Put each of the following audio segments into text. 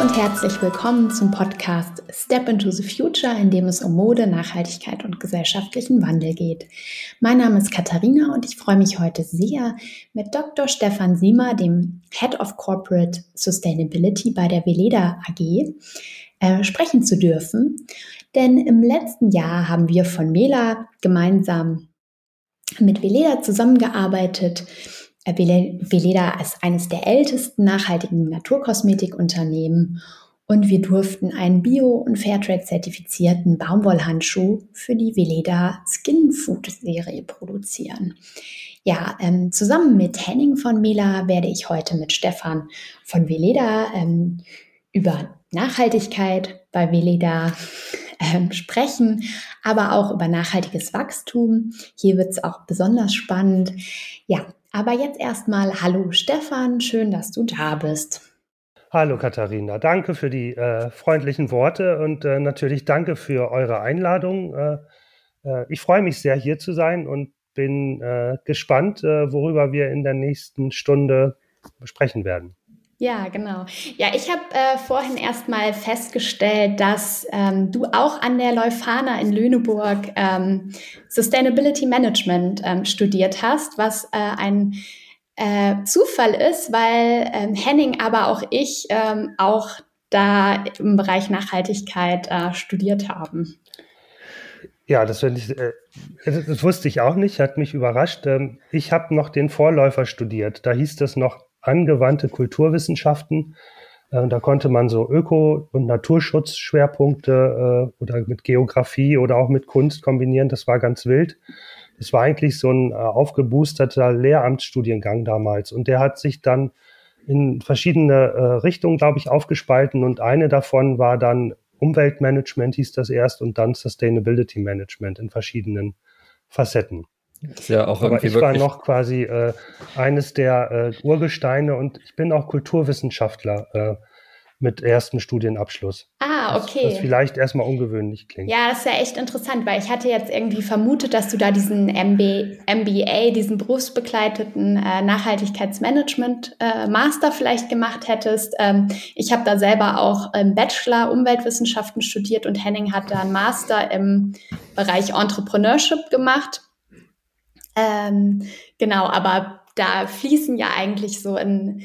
Und herzlich willkommen zum Podcast Step into the Future, in dem es um Mode, Nachhaltigkeit und gesellschaftlichen Wandel geht. Mein Name ist Katharina und ich freue mich heute sehr, mit Dr. Stefan Siemer, dem Head of Corporate Sustainability bei der Veleda AG, äh, sprechen zu dürfen. Denn im letzten Jahr haben wir von Mela gemeinsam mit Veleda zusammengearbeitet. Veleda ist eines der ältesten nachhaltigen Naturkosmetikunternehmen und wir durften einen Bio- und Fairtrade-zertifizierten Baumwollhandschuh für die Veleda Skin Food Serie produzieren. Ja, ähm, zusammen mit Henning von Mela werde ich heute mit Stefan von Veleda ähm, über Nachhaltigkeit bei Veleda ähm, sprechen, aber auch über nachhaltiges Wachstum. Hier wird es auch besonders spannend. Ja, aber jetzt erstmal Hallo Stefan, schön, dass du da bist. Hallo Katharina, danke für die äh, freundlichen Worte und äh, natürlich danke für eure Einladung. Äh, äh ich freue mich sehr, hier zu sein und bin äh, gespannt, äh, worüber wir in der nächsten Stunde sprechen werden. Ja, genau. Ja, ich habe äh, vorhin erstmal festgestellt, dass ähm, du auch an der Leuphana in Lüneburg ähm, Sustainability Management ähm, studiert hast, was äh, ein äh, Zufall ist, weil ähm, Henning, aber auch ich ähm, auch da im Bereich Nachhaltigkeit äh, studiert haben. Ja, das, ich, äh, das wusste ich auch nicht, hat mich überrascht. Ähm, ich habe noch den Vorläufer studiert. Da hieß das noch angewandte Kulturwissenschaften. Äh, da konnte man so Öko- und Naturschutzschwerpunkte äh, oder mit Geografie oder auch mit Kunst kombinieren. Das war ganz wild. Es war eigentlich so ein äh, aufgeboosterter Lehramtsstudiengang damals. Und der hat sich dann in verschiedene äh, Richtungen, glaube ich, aufgespalten. Und eine davon war dann Umweltmanagement, hieß das erst, und dann Sustainability Management in verschiedenen Facetten. Ist ja auch Aber ich war noch quasi äh, eines der äh, Urgesteine und ich bin auch Kulturwissenschaftler äh, mit ersten Studienabschluss. Ah, okay. Was, was vielleicht erstmal ungewöhnlich klingt. Ja, das ist ja echt interessant, weil ich hatte jetzt irgendwie vermutet, dass du da diesen MB, MBA, diesen berufsbegleiteten äh, Nachhaltigkeitsmanagement äh, Master vielleicht gemacht hättest. Ähm, ich habe da selber auch im Bachelor Umweltwissenschaften studiert und Henning hat da einen Master im Bereich Entrepreneurship gemacht. Ähm, genau, aber da fließen ja eigentlich so in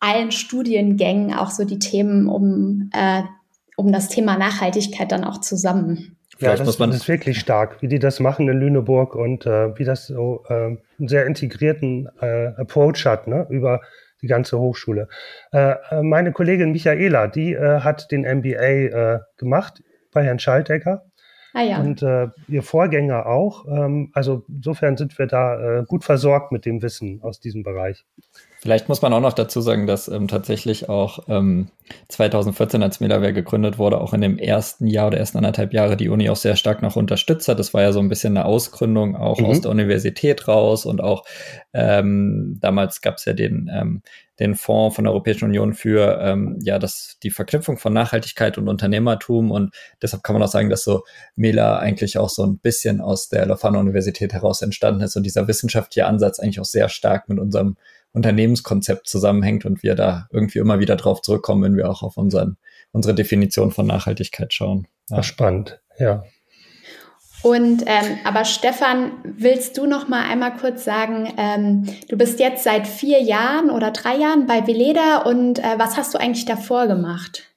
allen Studiengängen auch so die Themen um, äh, um das Thema Nachhaltigkeit dann auch zusammen. Ja, das, das, ist wirklich stark, wie die das machen in Lüneburg und äh, wie das so äh, einen sehr integrierten äh, Approach hat ne, über die ganze Hochschule. Äh, äh meine Kollegin Michaela, die äh, hat den MBA äh, gemacht bei Herrn Schaltegger Ah, ja. Und äh, ihr Vorgänger auch. Ähm, also insofern sind wir da äh, gut versorgt mit dem Wissen aus diesem Bereich. Vielleicht muss man auch noch dazu sagen, dass ähm, tatsächlich auch ähm, 2014, als Melaware gegründet wurde, auch in dem ersten Jahr oder ersten anderthalb Jahre die Uni auch sehr stark noch unterstützt hat. Das war ja so ein bisschen eine Ausgründung auch mhm. aus der Universität raus und auch ähm, damals gab es ja den, ähm, den Fonds von der Europäischen Union für ähm, ja das die Verknüpfung von Nachhaltigkeit und Unternehmertum und deshalb kann man auch sagen, dass so Mela eigentlich auch so ein bisschen aus der Lofana Universität heraus entstanden ist und dieser wissenschaftliche Ansatz eigentlich auch sehr stark mit unserem Unternehmenskonzept zusammenhängt und wir da irgendwie immer wieder drauf zurückkommen, wenn wir auch auf unseren, unsere Definition von Nachhaltigkeit schauen. Ja. Ach, spannend, ja. Und ähm, aber Stefan, willst du noch mal einmal kurz sagen, ähm, du bist jetzt seit vier Jahren oder drei Jahren bei Veleda und äh, was hast du eigentlich davor gemacht?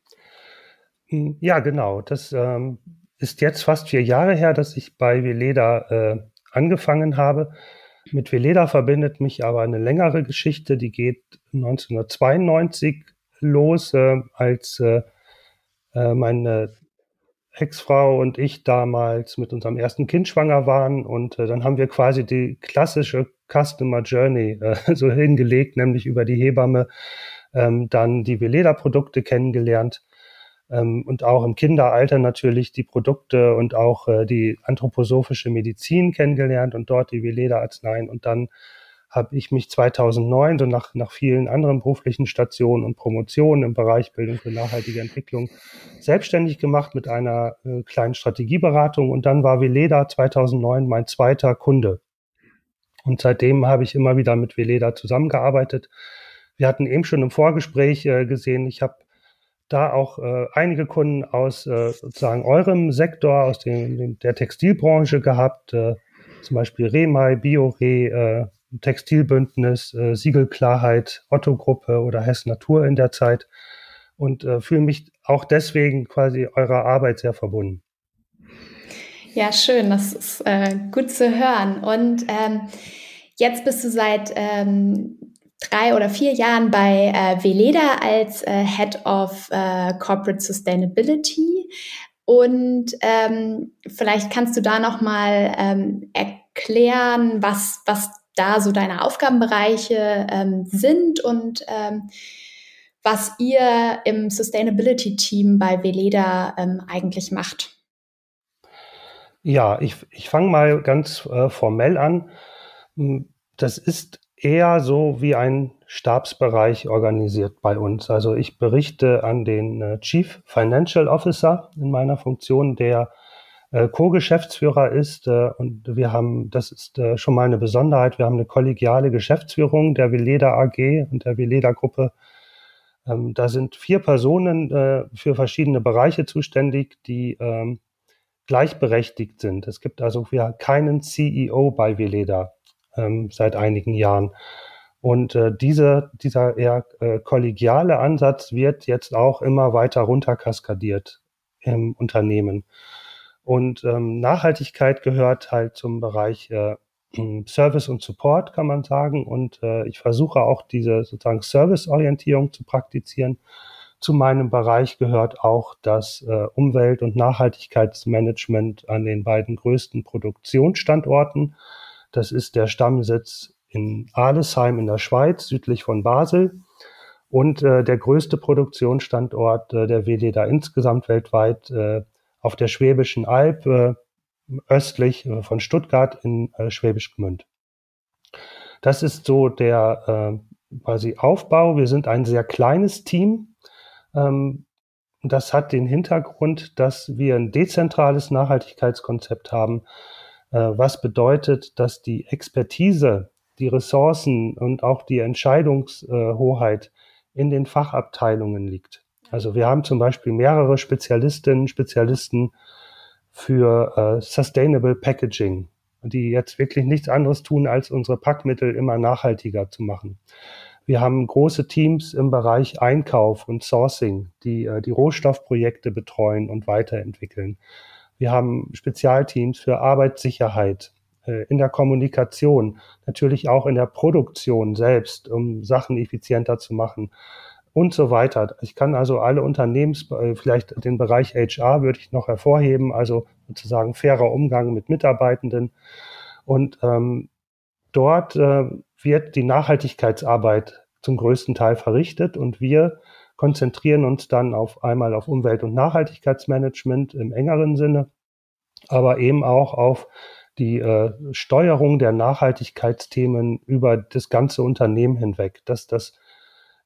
Hm, ja, genau. Das ähm, ist jetzt fast vier Jahre her, dass ich bei Veleda äh, angefangen habe. Mit Veleda verbindet mich aber eine längere Geschichte, die geht 1992 los, äh, als äh, äh, meine Ex-Frau und ich damals mit unserem ersten Kind schwanger waren. Und äh, dann haben wir quasi die klassische Customer Journey äh, so hingelegt, nämlich über die Hebamme ähm, dann die Veleda-Produkte kennengelernt und auch im Kinderalter natürlich die Produkte und auch äh, die anthroposophische Medizin kennengelernt und dort die Veleda-Arzneien. Und dann habe ich mich 2009, so nach, nach vielen anderen beruflichen Stationen und Promotionen im Bereich Bildung für nachhaltige Entwicklung, selbstständig gemacht mit einer äh, kleinen Strategieberatung. Und dann war Veleda 2009 mein zweiter Kunde. Und seitdem habe ich immer wieder mit Veleda zusammengearbeitet. Wir hatten eben schon im Vorgespräch äh, gesehen, ich habe da auch äh, einige Kunden aus äh, sozusagen eurem Sektor, aus dem, dem der Textilbranche gehabt, äh, zum Beispiel Remai, Biore, äh, Textilbündnis, äh, Siegelklarheit, Otto-Gruppe oder Hess Natur in der Zeit und äh, fühle mich auch deswegen quasi eurer Arbeit sehr verbunden. Ja, schön, das ist äh, gut zu hören. Und ähm, jetzt bist du seit ähm, drei oder vier Jahren bei äh, Veleda als äh, Head of äh, Corporate Sustainability. Und ähm, vielleicht kannst du da nochmal ähm, erklären, was, was da so deine Aufgabenbereiche ähm, sind und ähm, was ihr im Sustainability Team bei Veleda ähm, eigentlich macht. Ja, ich, ich fange mal ganz äh, formell an. Hm, das ist eher so wie ein Stabsbereich organisiert bei uns. Also ich berichte an den äh, Chief Financial Officer in meiner Funktion, der äh, Co-Geschäftsführer ist. Äh, und wir haben, das ist schon mal eine Besonderheit, wir haben eine kollegiale Geschäftsführung der Veleda AG und der Veleda Gruppe. Ähm, da sind vier Personen für verschiedene Bereiche zuständig, die ähm, gleichberechtigt sind. Es gibt also keinen CEO bei Veleda ähm, seit einigen Jahren. Und äh, diese, dieser eher äh, kollegiale Ansatz wird jetzt auch immer weiter runterkaskadiert im Unternehmen. Und ähm, Nachhaltigkeit gehört halt zum Bereich äh, Service und Support, kann man sagen. Und äh, ich versuche auch diese sozusagen Serviceorientierung zu praktizieren. Zu meinem Bereich gehört auch das äh, Umwelt- und Nachhaltigkeitsmanagement an den beiden größten Produktionsstandorten. Das ist der Stammsitz in Alesheim in der Schweiz, südlich von Basel. Und äh, der größte Produktionsstandort äh, der WD insgesamt weltweit äh, auf der Schwäbischen Alb, äh, östlich äh, von Stuttgart in äh, Schwäbisch Gmünd. Das ist so der äh, quasi Aufbau. Wir sind ein sehr kleines Team. Ähm, das hat den Hintergrund, dass wir ein dezentrales Nachhaltigkeitskonzept haben, was bedeutet, dass die Expertise, die Ressourcen und auch die Entscheidungshoheit in den Fachabteilungen liegt. Also wir haben zum Beispiel mehrere Spezialistinnen, Spezialisten für äh, Sustainable Packaging, die jetzt wirklich nichts anderes tun, als unsere Packmittel immer nachhaltiger zu machen. Wir haben große Teams im Bereich Einkauf und Sourcing, die äh, die Rohstoffprojekte betreuen und weiterentwickeln. Wir haben Spezialteams für Arbeitssicherheit äh, in der Kommunikation, natürlich auch in der Produktion selbst, um Sachen effizienter zu machen und so weiter. Ich kann also alle Unternehmens, äh, vielleicht den Bereich HR würde ich noch hervorheben, also sozusagen fairer Umgang mit Mitarbeitenden. Und ähm, dort äh, wird die Nachhaltigkeitsarbeit zum größten Teil verrichtet und wir konzentrieren uns dann auf einmal auf Umwelt- und Nachhaltigkeitsmanagement im engeren Sinne, aber eben auch auf die äh, Steuerung der Nachhaltigkeitsthemen über das ganze Unternehmen hinweg, dass das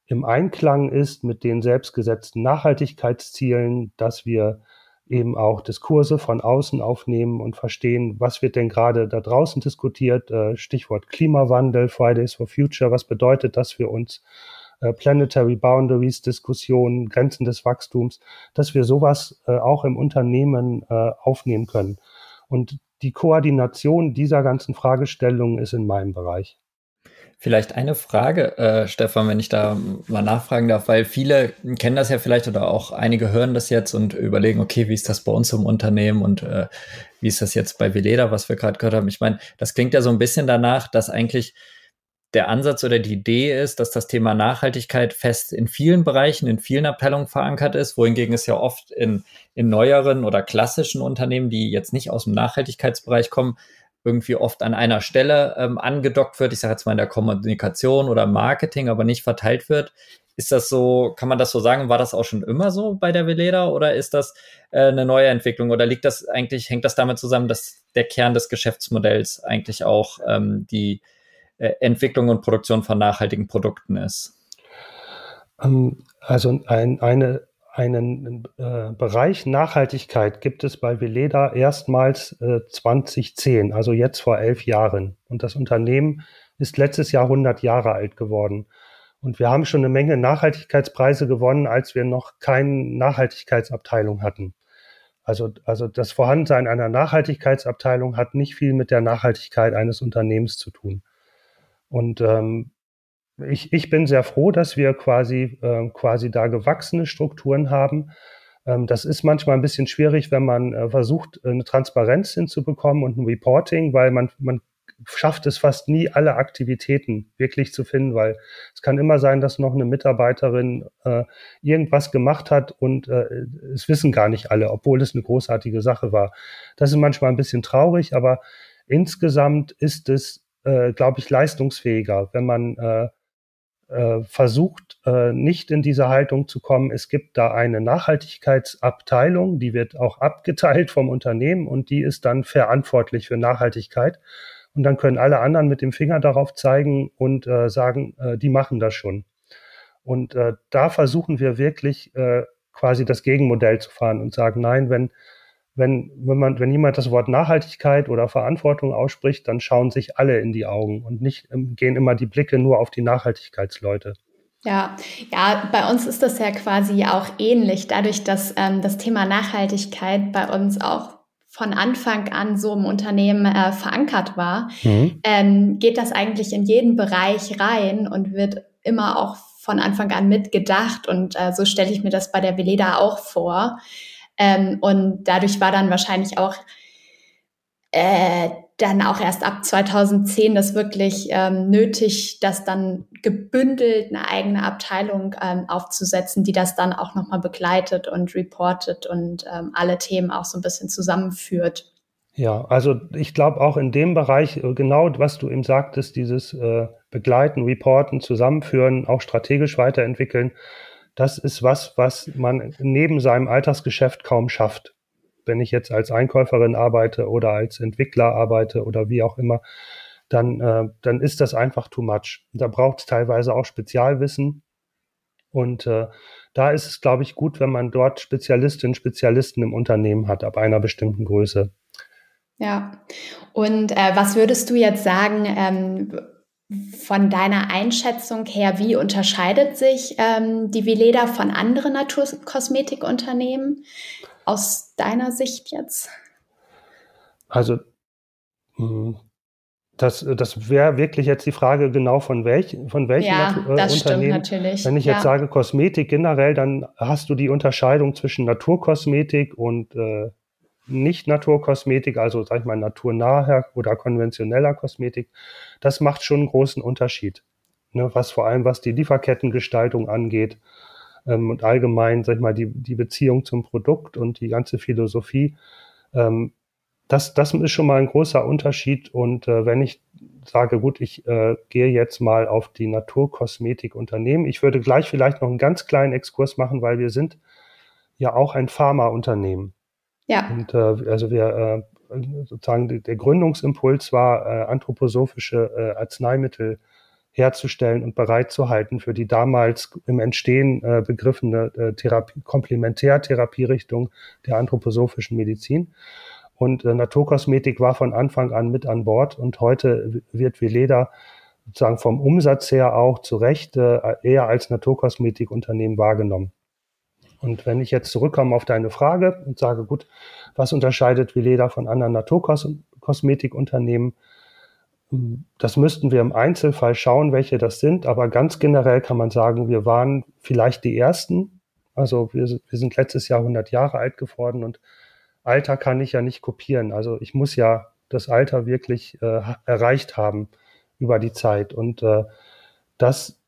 im Einklang ist mit den selbstgesetzten Nachhaltigkeitszielen, dass wir eben auch Diskurse von außen aufnehmen und verstehen, was wird denn gerade da draußen diskutiert. Äh, Stichwort Klimawandel, Fridays for Future, was bedeutet das für uns? Äh, Planetary Boundaries Diskussionen, Grenzen des Wachstums, dass wir sowas äh, auch im Unternehmen aufnehmen können. Und die Koordination dieser ganzen Fragestellungen ist in meinem Bereich. Vielleicht eine Frage, äh, Stefan, wenn ich da mal nachfragen darf, weil viele kennen das ja vielleicht oder auch einige hören das jetzt und überlegen, okay, wie ist das bei uns im Unternehmen und äh, wie ist das jetzt bei Veleda, was wir gerade gehört haben. Ich meine, das klingt ja so ein bisschen danach, dass eigentlich der Ansatz oder die Idee ist, dass das Thema Nachhaltigkeit fest in vielen Bereichen, in vielen Abteilungen verankert ist, wohingegen es ja oft in, in neueren oder klassischen Unternehmen, die jetzt nicht aus dem Nachhaltigkeitsbereich kommen, irgendwie oft an einer Stelle ähm, angedockt wird, ich sage jetzt mal in der Kommunikation oder Marketing, aber nicht verteilt wird. Ist das so, kann man das so sagen, war das auch schon immer so bei der Veleda oder ist das äh, eine neue Entwicklung oder liegt das eigentlich, hängt das damit zusammen, dass der Kern des Geschäftsmodells eigentlich auch ähm, die Entwicklung und Produktion von nachhaltigen Produkten ist? Ähm, also ein, eine einen äh, Bereich Nachhaltigkeit gibt es bei Veleda erstmals äh, 2010, also jetzt vor elf Jahren. Und das Unternehmen ist letztes Jahr 100 Jahre alt geworden. Und wir haben schon eine Menge Nachhaltigkeitspreise gewonnen, als wir noch keine Nachhaltigkeitsabteilung hatten. Also, also das Vorhandensein einer Nachhaltigkeitsabteilung hat nicht viel mit der Nachhaltigkeit eines Unternehmens zu tun. Und ähm, ich, ich bin sehr froh, dass wir quasi, äh, quasi da gewachsene Strukturen haben. Ähm, das ist manchmal ein bisschen schwierig, wenn man äh, versucht, eine Transparenz hinzubekommen und ein Reporting, weil man, man schafft es fast nie, alle Aktivitäten wirklich zu finden, weil es kann immer sein, dass noch eine Mitarbeiterin äh, irgendwas gemacht hat und äh, es wissen gar nicht alle, obwohl es eine großartige Sache war. Das ist manchmal ein bisschen traurig, aber insgesamt ist es, äh, glaube ich, leistungsfähiger, wenn man äh, äh, versucht, äh, nicht in diese Haltung zu kommen. Es gibt da eine Nachhaltigkeitsabteilung, die wird auch abgeteilt vom Unternehmen und die ist dann verantwortlich für Nachhaltigkeit. Und dann können alle anderen mit dem Finger darauf zeigen und äh, sagen, äh, die machen das schon. Und äh, da versuchen wir wirklich äh, quasi das Gegenmodell zu fahren und sagen, nein, wenn, wenn, wenn, man, wenn jemand das Wort Nachhaltigkeit oder Verantwortung ausspricht, dann schauen sich alle in die Augen und nicht ähm, gehen immer die Blicke nur auf die Nachhaltigkeitsleute. Ja, ja, bei uns ist das ja quasi auch ähnlich, dadurch, dass ähm, das Thema Nachhaltigkeit bei uns auch von Anfang an so im Unternehmen äh, verankert war, mhm. ähm, geht das eigentlich in jeden Bereich rein und wird immer auch von Anfang an mitgedacht. Und äh, so stelle ich mir das bei der Veleda auch vor. Ähm, und dadurch war dann wahrscheinlich auch äh, dann auch erst ab 2010 das wirklich ähm, nötig, das dann gebündelt eine eigene Abteilung ähm, aufzusetzen, die das dann auch nochmal begleitet und reportet und ähm, alle Themen auch so ein bisschen zusammenführt. Ja, also ich glaube auch in dem Bereich, äh, genau was du eben sagtest, dieses äh, Begleiten, Reporten, Zusammenführen, auch strategisch weiterentwickeln, das ist was, was man neben seinem Alltagsgeschäft kaum schafft wenn ich jetzt als Einkäuferin arbeite oder als Entwickler arbeite oder wie auch immer, dann, äh, dann ist das einfach too much. Da braucht es teilweise auch Spezialwissen. Und äh, da ist es, glaube ich, gut, wenn man dort Spezialistinnen, Spezialisten im Unternehmen hat, ab einer bestimmten Größe. Ja, und äh, was würdest du jetzt sagen, ähm, von deiner Einschätzung her, wie unterscheidet sich ähm, die Vileda von anderen Naturkosmetikunternehmen? aus deiner Sicht jetzt? Also, hm, das, das wäre wirklich jetzt die Frage genau von, welch, von welchem ja, äh, das Unternehmen. Stimmt natürlich. Wenn ich jetzt sage Kosmetik generell, dann hast du die Unterscheidung zwischen Naturkosmetik und äh, nicht Naturkosmetik, also sag ich mal naturnaher oder konventioneller Kosmetik. Das macht schon einen großen Unterschied. Ne, was vor allem was die Lieferkettengestaltung angeht ähm, und allgemein, sag ich mal, die, die Beziehung zum Produkt und die ganze Philosophie. Ähm, das, das ist schon mal ein großer Unterschied. Und äh, wenn ich sage, gut, ich äh, gehe jetzt mal auf die Naturkosmetikunternehmen, ich würde gleich vielleicht noch einen ganz kleinen Exkurs machen, weil wir sind ja auch ein Pharmaunternehmen. Ja. Und äh, also wir äh, sozusagen der Gründungsimpuls war äh, anthroposophische äh, Arzneimittel herzustellen und bereitzuhalten für die damals im Entstehen äh, begriffene äh, Therapie, Komplementärtherapierichtung der anthroposophischen Medizin. Und äh, Naturkosmetik war von Anfang an mit an Bord und heute wird Veleda sozusagen vom Umsatz her auch zu Recht äh, eher als Naturkosmetikunternehmen wahrgenommen. Und wenn ich jetzt zurückkomme auf deine Frage und sage, gut, was unterscheidet Veleda von anderen Naturkosmetikunternehmen? Das müssten wir im Einzelfall schauen, welche das sind, aber ganz generell kann man sagen, wir waren vielleicht die Ersten. Also wir, wir sind letztes Jahr 100 Jahre alt geworden und Alter kann ich ja nicht kopieren. Also ich muss ja das Alter wirklich äh, erreicht haben über die Zeit. Und äh, das,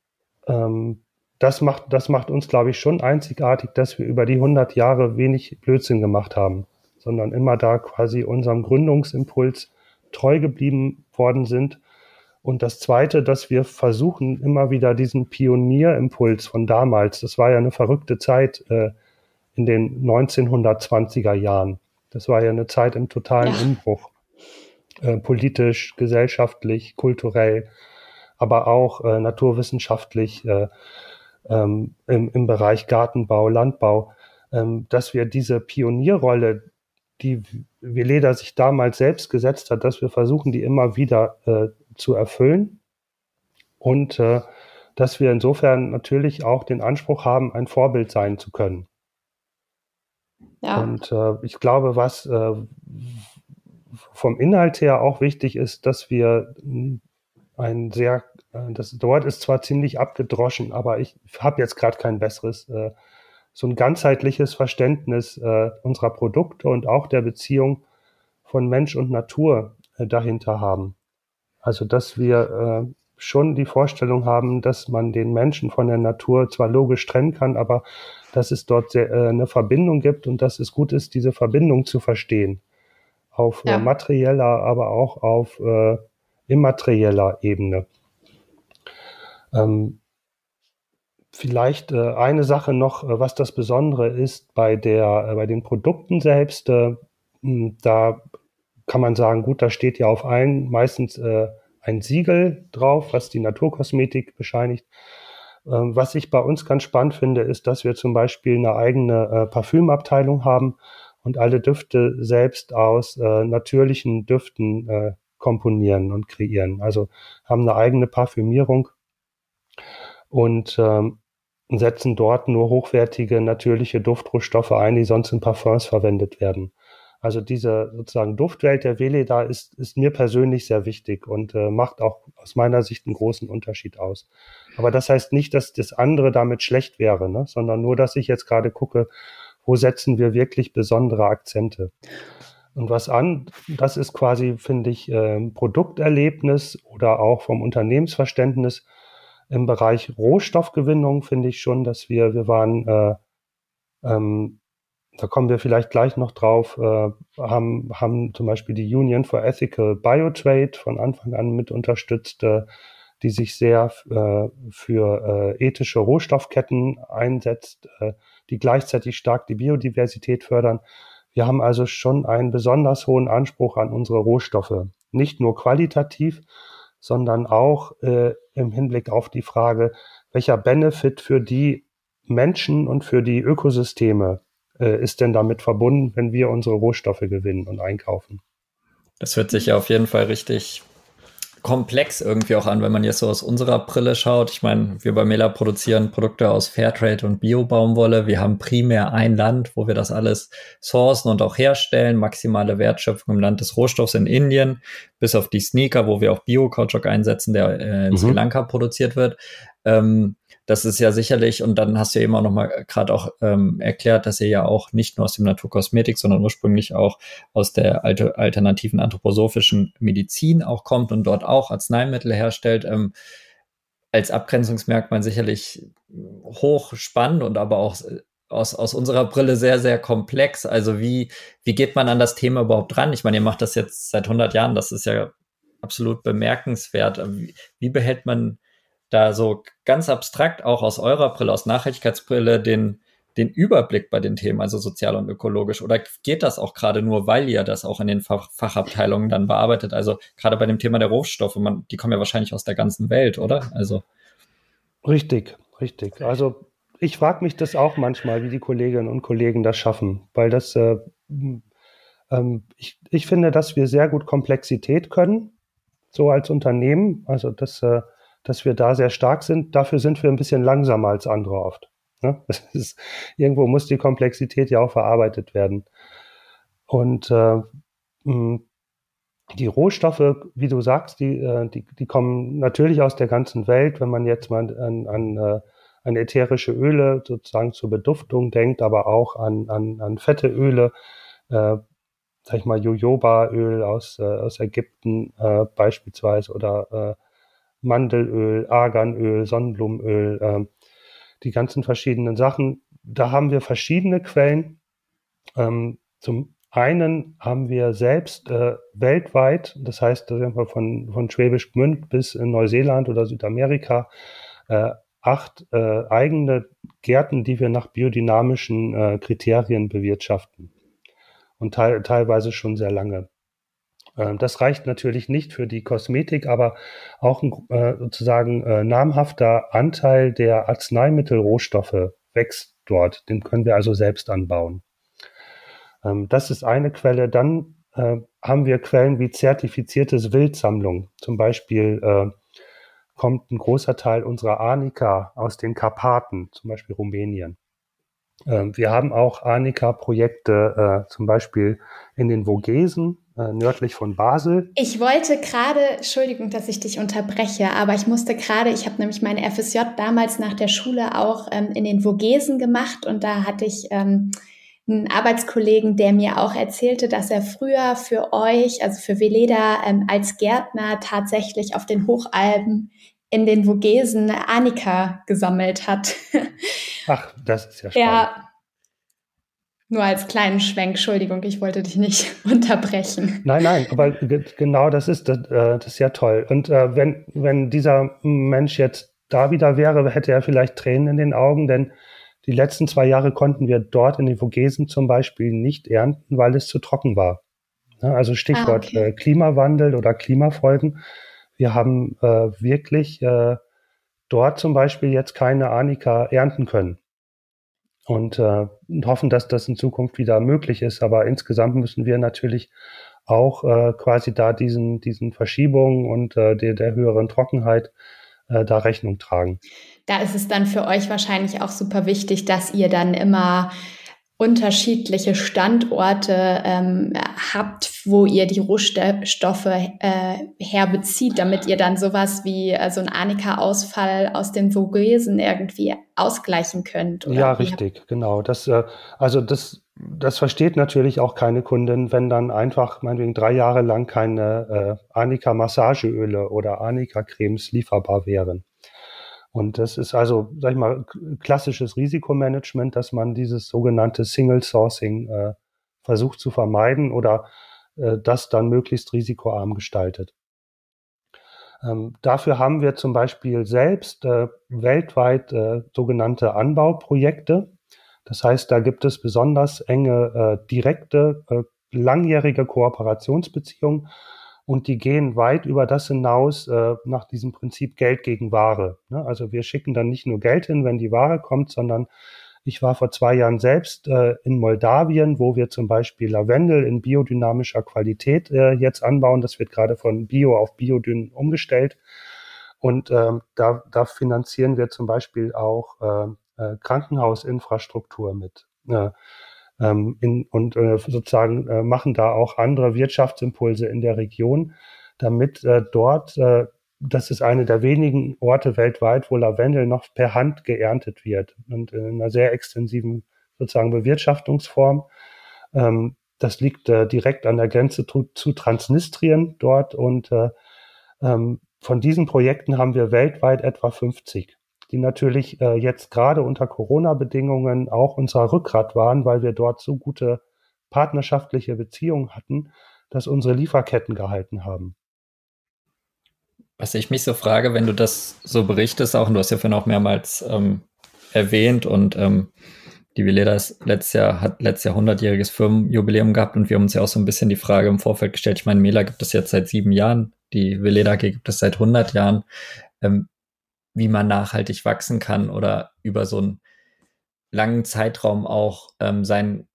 ähm, das, macht, das macht uns, glaube ich, schon einzigartig, dass wir über die 100 Jahre wenig Blödsinn gemacht haben, sondern immer da quasi unserem Gründungsimpuls treu geblieben worden sind. Und das Zweite, dass wir versuchen, immer wieder diesen Pionierimpuls von damals, das war ja eine verrückte Zeit äh, in den 1920er Jahren. Das war ja eine Zeit im totalen ja. Umbruch. Äh, politisch, gesellschaftlich, kulturell, aber auch äh, naturwissenschaftlich äh, ähm, im, im Bereich Gartenbau, Landbau, ähm, dass wir diese Pionierrolle, die Veleda sich damals selbst gesetzt hat, dass wir versuchen, die immer wieder äh, zu erfüllen und äh, dass wir insofern natürlich auch den Anspruch haben, ein Vorbild sein zu können. Ja. Und äh, ich glaube, was äh, vom Inhalt her auch wichtig ist, dass wir ein sehr, das Wort ist zwar ziemlich abgedroschen, aber ich habe jetzt gerade kein besseres, äh, so ein ganzheitliches Verständnis äh, unserer Produkte und auch der Beziehung von Mensch und Natur äh, dahinter haben. Also, dass wir äh, schon die Vorstellung haben, dass man den Menschen von der Natur zwar logisch trennen kann, aber dass es dort sehr, äh, eine Verbindung gibt und dass es gut ist, diese Verbindung zu verstehen. Auf ja. materieller, aber auch auf äh, immaterieller Ebene. Ähm, vielleicht äh, eine Sache noch, äh, was das Besondere ist bei der, äh, bei den Produkten selbst. Äh, da kann man sagen, gut, da steht ja auf allen meistens äh, ein Siegel drauf, was die Naturkosmetik bescheinigt. Ähm, was ich bei uns ganz spannend finde, ist, dass wir zum Beispiel eine eigene äh, Parfümabteilung haben und alle Düfte selbst aus äh, natürlichen Düften äh, komponieren und kreieren. Also haben eine eigene Parfümierung und ähm, setzen dort nur hochwertige natürliche Duftrohstoffe ein, die sonst in Parfums verwendet werden. Also diese sozusagen Duftwelt der Veleda ist, ist mir persönlich sehr wichtig und äh, macht auch aus meiner Sicht einen großen Unterschied aus. Aber das heißt nicht, dass das andere damit schlecht wäre, ne? sondern nur, dass ich jetzt gerade gucke, wo setzen wir wirklich besondere Akzente. Und was an, das ist quasi, finde ich, äh, Produkterlebnis oder auch vom Unternehmensverständnis im Bereich Rohstoffgewinnung finde ich schon, dass wir, wir waren äh, ähm, da kommen wir vielleicht gleich noch drauf, äh, haben, haben zum Beispiel die Union for Ethical Biotrade von Anfang an mit unterstützt, äh, die sich sehr äh, für äh, ethische Rohstoffketten einsetzt, äh, die gleichzeitig stark die Biodiversität fördern. Wir haben also schon einen besonders hohen Anspruch an unsere Rohstoffe. Nicht nur qualitativ, sondern auch äh, im Hinblick auf die Frage, welcher Benefit für die Menschen und für die Ökosysteme äh, ist denn damit verbunden, wenn wir unsere Rohstoffe gewinnen und einkaufen? Das hört sich ja auf jeden Fall richtig komplex irgendwie auch an, wenn man jetzt so aus unserer Brille schaut. Ich meine, wir bei Mela produzieren Produkte aus Fairtrade und Bio-Baumwolle. Wir haben primär ein Land, wo wir das alles sourcen und auch herstellen. Maximale Wertschöpfung im Land des Rohstoffs in Indien, bis auf die Sneaker, wo wir auch Bio-Kautschuk einsetzen, der äh, in mhm. Sri Lanka produziert wird. Ähm, das ist ja sicherlich, und dann hast du eben auch nochmal gerade auch ähm, erklärt, dass ihr ja auch nicht nur aus dem Naturkosmetik, sondern ursprünglich auch aus der alte, alternativen anthroposophischen Medizin auch kommt und dort auch Arzneimittel herstellt. Ähm, als Abgrenzungsmerkmal sicherlich hoch spannend und aber auch aus, aus unserer Brille sehr, sehr komplex. Also wie, wie geht man an das Thema überhaupt ran? Ich meine, ihr macht das jetzt seit 100 Jahren, das ist ja absolut bemerkenswert. Wie, wie behält man da so ganz abstrakt auch aus eurer Brille, aus Nachhaltigkeitsbrille den, den Überblick bei den Themen, also sozial und ökologisch? Oder geht das auch gerade nur, weil ihr das auch in den Fach Fachabteilungen dann bearbeitet? Also gerade bei dem Thema der Rohstoffe, man, die kommen ja wahrscheinlich aus der ganzen Welt, oder? Also richtig, richtig. Also ich frage mich das auch manchmal, wie die Kolleginnen und Kollegen das schaffen, weil das äh, ähm, ich, ich finde, dass wir sehr gut Komplexität können, so als Unternehmen. Also das äh, dass wir da sehr stark sind. Dafür sind wir ein bisschen langsamer als andere oft. Ne? Ist, irgendwo muss die Komplexität ja auch verarbeitet werden. Und äh, die Rohstoffe, wie du sagst, die, äh, die, die kommen natürlich aus der ganzen Welt. Wenn man jetzt mal an, an, äh, an ätherische Öle sozusagen zur Beduftung denkt, aber auch an, an, an fette Öle, äh, sag ich mal, Jojobaöl aus, äh, aus Ägypten äh, beispielsweise oder äh, Mandelöl, Arganöl, Sonnenblumenöl, äh, die ganzen verschiedenen Sachen. Da haben wir verschiedene Quellen. Ähm, zum einen haben wir selbst äh, weltweit, das heißt von, von Schwäbisch Gmünd bis in Neuseeland oder Südamerika, äh, acht äh, eigene Gärten, die wir nach biodynamischen äh, Kriterien bewirtschaften. Und te teilweise schon sehr lange. Ähm, das reicht natürlich nicht für die Kosmetik, aber auch ein äh, sozusagen äh, namhafter Anteil der Arzneimittelrohstoffe wächst dort. Den können wir also selbst anbauen. Ähm, das ist eine Quelle. Dann äh, haben wir Quellen wie zertifiziertes Wildsammlung. Zum Beispiel kommt ein großer Teil unserer Arnika aus den Karpaten, zum Beispiel Rumänien. Ähm, wir haben auch Arnika-Projekte, äh, zum Beispiel in den Vogesen, äh, nördlich von Basel. Ich wollte gerade, Entschuldigung, dass ich dich unterbreche, aber ich musste gerade, ich habe nämlich meine FSJ damals nach der Schule auch ähm, in den Vogesen gemacht und da hatte ich ähm, einen Arbeitskollegen, der mir auch erzählte, dass er früher für euch, also für Veleda, als Gärtner tatsächlich auf den Hochalben in den Vogesen Annika gesammelt hat. Ach, das ist ja spannend. Ja, nur als kleinen Schwenk, Entschuldigung, ich wollte dich nicht unterbrechen. Nein, nein, aber genau das ist, das, äh, das ist ja toll. Und äh, wenn, wenn dieser Mensch jetzt da wieder wäre, hätte er vielleicht Tränen in den Augen, denn die letzten zwei Jahre konnten wir dort in den Vogesen zum Beispiel nicht ernten, weil es zu trocken war. Also Stichwort ah, okay. äh, Klimawandel oder Klimafolgen. Wir haben äh, wirklich äh, dort zum Beispiel jetzt keine Arnika ernten können. Und äh, hoffen, dass das in Zukunft wieder möglich ist. Aber insgesamt müssen wir natürlich auch äh, quasi da diesen, diesen Verschiebungen und äh, der, der höheren Trockenheit äh, da Rechnung tragen. Da ist es dann für euch wahrscheinlich auch super wichtig, dass ihr dann immer unterschiedliche Standorte ähm, habt, wo ihr die Rohstoffe äh, herbezieht, damit ihr dann sowas wie äh, so ein Anika-Ausfall aus den Vogesen irgendwie ausgleichen könnt. ja, richtig, genau. Das, äh, also das, das versteht natürlich auch keine Kundin, wenn dann einfach meinetwegen drei Jahre lang keine äh, Anika-Massageöle oder Anika-Cremes lieferbar wären. Und das ist also, sag ich mal, klassisches Risikomanagement, dass man dieses sogenannte Single Sourcing äh, versucht zu vermeiden oder äh, das dann möglichst risikoarm gestaltet. Ähm, dafür haben wir zum Beispiel selbst äh, weltweit äh, sogenannte Anbauprojekte. Das heißt, da gibt es besonders enge, äh, direkte, äh, langjährige Kooperationsbeziehungen und die gehen weit über das hinaus äh, nach diesem Prinzip Geld gegen Ware. Ne? Also wir schicken dann nicht nur Geld hin, wenn die Ware kommt, sondern ich war vor zwei Jahren selbst äh, in Moldawien, wo wir zum Beispiel Lavendel in biodynamischer Qualität äh, jetzt anbauen. Das wird gerade von Bio auf Biodyn umgestellt. Und ähm, da, da finanzieren wir zum Beispiel auch äh, äh, Krankenhausinfrastruktur mit. Äh, ähm, in, und äh, sozusagen äh, machen da auch andere Wirtschaftsimpulse in der Region, damit äh, dort, äh, das ist eine der wenigen Orte weltweit, wo Lavendel noch per Hand geerntet wird und in einer sehr extensiven sozusagen Bewirtschaftungsform. Ähm, das liegt äh, direkt an der Grenze zu, zu Transnistrien dort und äh, ähm, von diesen Projekten haben wir weltweit etwa 50 die natürlich äh, jetzt gerade unter Corona-Bedingungen auch unser Rückgrat waren, weil wir dort so gute partnerschaftliche Beziehungen hatten, dass unsere Lieferketten gehalten haben. Was ich mich so frage, wenn du das so berichtest, auch, und du hast ja vorhin auch mehrmals ähm, erwähnt und ähm, die Veleda letztes Jahr, hat letztes Jahr 100-jähriges Firmenjubiläum gehabt und wir haben uns ja auch so ein bisschen die Frage im Vorfeld gestellt. Ich meine, Mela gibt es jetzt seit sieben Jahren, die Veleda gibt es seit 100 Jahren. Ähm, wie man nachhaltig wachsen kann oder über so einen langen Zeitraum auch ähm, seinen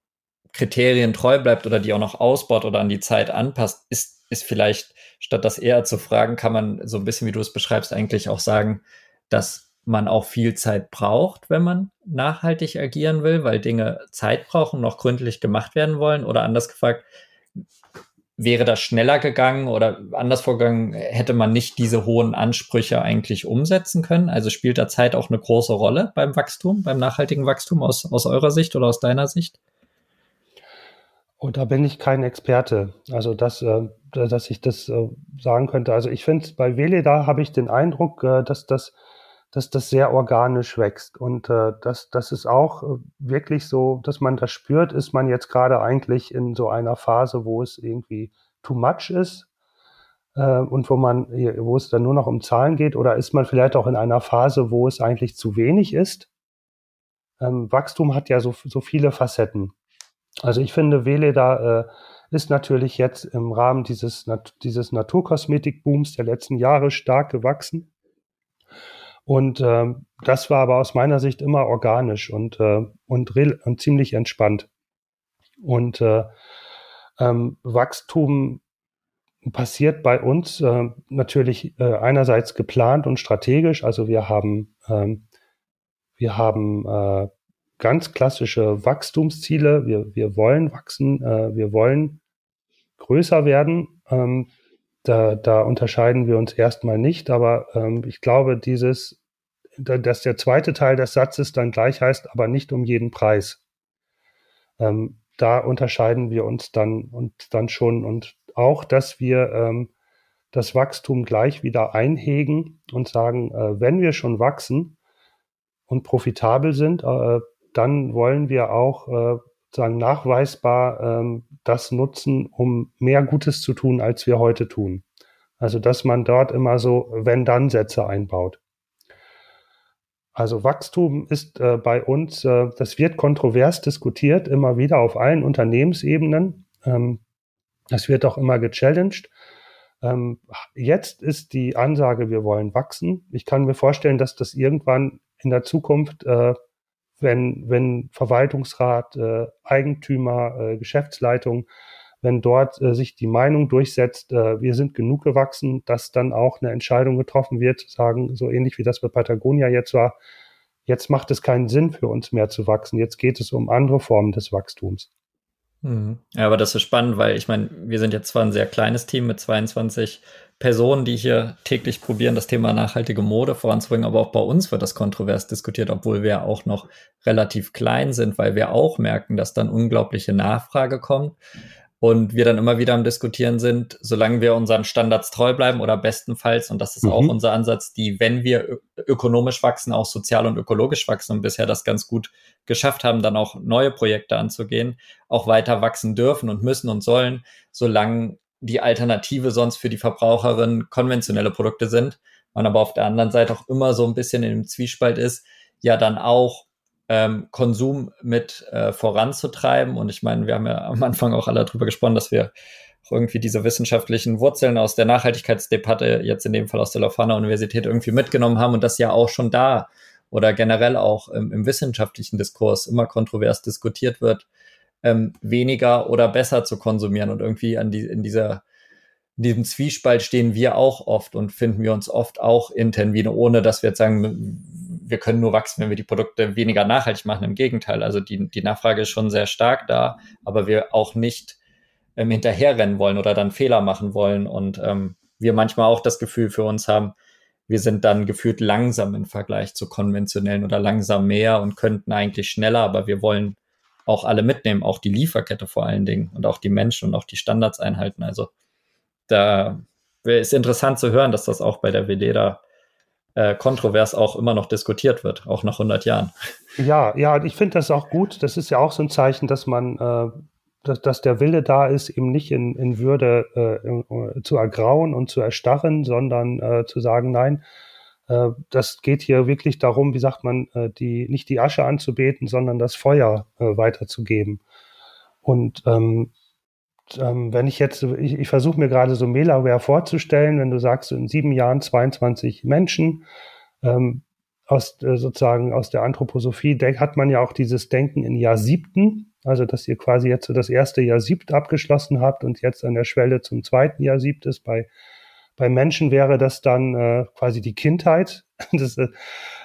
Kriterien treu bleibt oder die auch noch ausbaut oder an die Zeit anpasst, ist, ist vielleicht, statt das eher zu fragen, kann man so ein bisschen, wie du es beschreibst, eigentlich auch sagen, dass man auch viel Zeit braucht, wenn man nachhaltig agieren will, weil Dinge Zeit brauchen, noch gründlich gemacht werden wollen? Oder anders gefragt, wäre das schneller gegangen oder anders vorgegangen, hätte man nicht diese hohen Ansprüche eigentlich umsetzen können? Also spielt da Zeit auch eine große Rolle beim Wachstum, beim nachhaltigen Wachstum aus, aus eurer Sicht oder aus deiner Sicht? Und da bin ich kein Experte, also dass, äh, dass ich das äh, sagen könnte. Also ich finde, bei Veleda habe ich den Eindruck, äh, dass das dass das sehr organisch wächst. Und äh, das, das ist auch äh, wirklich so, dass man das spürt, ist man jetzt gerade eigentlich in so einer Phase, wo es irgendwie too much ist äh, und wo man, wo es dann nur noch um Zahlen geht, oder ist man vielleicht auch in einer Phase, wo es eigentlich zu wenig ist? Ähm, Wachstum hat ja so, so viele Facetten. Also ich finde, Veleda äh, ist natürlich jetzt im Rahmen dieses, dieses Naturkosmetikbooms der letzten Jahre stark gewachsen. Und ähm, das war aber aus meiner Sicht immer organisch und, äh, und, und ziemlich entspannt. Und äh, ähm, Wachstum passiert bei uns äh, natürlich äh, einerseits geplant und strategisch. Also wir haben, ähm, wir haben äh, ganz klassische Wachstumsziele. Wir, wir wollen wachsen, äh, wir wollen größer werden. Ähm, da, da unterscheiden wir uns erstmal nicht, aber ähm, ich glaube, dieses, dass der zweite Teil des Satzes dann gleich heißt, aber nicht um jeden Preis. Ähm, da unterscheiden wir uns dann und dann schon und auch, dass wir ähm, das Wachstum gleich wieder einhegen und sagen, äh, wenn wir schon wachsen und profitabel sind, äh, dann wollen wir auch äh, sagen nachweisbar ähm, das nutzen, um mehr Gutes zu tun, als wir heute tun. Also dass man dort immer so wenn-dann-Sätze einbaut. Also Wachstum ist äh, bei uns, äh, das wird kontrovers diskutiert, immer wieder auf allen Unternehmensebenen. Ähm, das wird auch immer gechallenged. Ähm, jetzt ist die Ansage, wir wollen wachsen. Ich kann mir vorstellen, dass das irgendwann in der Zukunft, äh, wenn, wenn Verwaltungsrat, äh, Eigentümer, äh, Geschäftsleitung wenn dort äh, sich die Meinung durchsetzt, äh, wir sind genug gewachsen, dass dann auch eine Entscheidung getroffen wird, sagen, so ähnlich wie das bei Patagonia jetzt war, jetzt macht es keinen Sinn für uns mehr zu wachsen, jetzt geht es um andere Formen des Wachstums. Mhm. Ja, aber das ist spannend, weil ich meine, wir sind jetzt zwar ein sehr kleines Team mit 22 Personen, die hier täglich probieren, das Thema nachhaltige Mode voranzubringen, aber auch bei uns wird das kontrovers diskutiert, obwohl wir auch noch relativ klein sind, weil wir auch merken, dass dann unglaubliche Nachfrage kommt und wir dann immer wieder am Diskutieren sind, solange wir unseren Standards treu bleiben oder bestenfalls, und das ist mhm. auch unser Ansatz, die, wenn wir ökonomisch wachsen, auch sozial und ökologisch wachsen und bisher das ganz gut geschafft haben, dann auch neue Projekte anzugehen, auch weiter wachsen dürfen und müssen und sollen, solange die Alternative sonst für die Verbraucherin konventionelle Produkte sind. Man aber auf der anderen Seite auch immer so ein bisschen in dem Zwiespalt ist, ja dann auch ähm, Konsum mit äh, voranzutreiben. Und ich meine, wir haben ja am Anfang auch alle darüber gesprochen, dass wir irgendwie diese wissenschaftlichen Wurzeln aus der Nachhaltigkeitsdebatte, jetzt in dem Fall aus der Lofana Universität, irgendwie mitgenommen haben und das ja auch schon da oder generell auch im, im wissenschaftlichen Diskurs immer kontrovers diskutiert wird, ähm, weniger oder besser zu konsumieren und irgendwie an die, in dieser in diesem Zwiespalt stehen wir auch oft und finden wir uns oft auch intern wieder, ohne dass wir jetzt sagen, wir können nur wachsen, wenn wir die Produkte weniger nachhaltig machen. Im Gegenteil, also die, die Nachfrage ist schon sehr stark da, aber wir auch nicht ähm, hinterherrennen wollen oder dann Fehler machen wollen und ähm, wir manchmal auch das Gefühl für uns haben, wir sind dann gefühlt langsam im Vergleich zu konventionellen oder langsam mehr und könnten eigentlich schneller, aber wir wollen auch alle mitnehmen, auch die Lieferkette vor allen Dingen und auch die Menschen und auch die Standards einhalten. Also da ist interessant zu hören, dass das auch bei der Veleda äh, kontrovers auch immer noch diskutiert wird, auch nach 100 Jahren. Ja, ja, ich finde das auch gut. Das ist ja auch so ein Zeichen, dass man, äh, dass, dass der Wille da ist, eben nicht in, in Würde äh, zu ergrauen und zu erstarren, sondern äh, zu sagen, nein, äh, das geht hier wirklich darum, wie sagt man, äh, die, nicht die Asche anzubeten, sondern das Feuer äh, weiterzugeben. Und ähm, ähm, wenn ich jetzt, ich, ich versuche mir gerade so Melaware vorzustellen, wenn du sagst, in sieben Jahren 22 Menschen, ähm, aus äh, sozusagen aus der Anthroposophie hat man ja auch dieses Denken in Jahr siebten, also dass ihr quasi jetzt so das erste Jahr siebt abgeschlossen habt und jetzt an der Schwelle zum zweiten Jahr siebt ist. Bei, bei Menschen wäre das dann äh, quasi die Kindheit. Das, äh,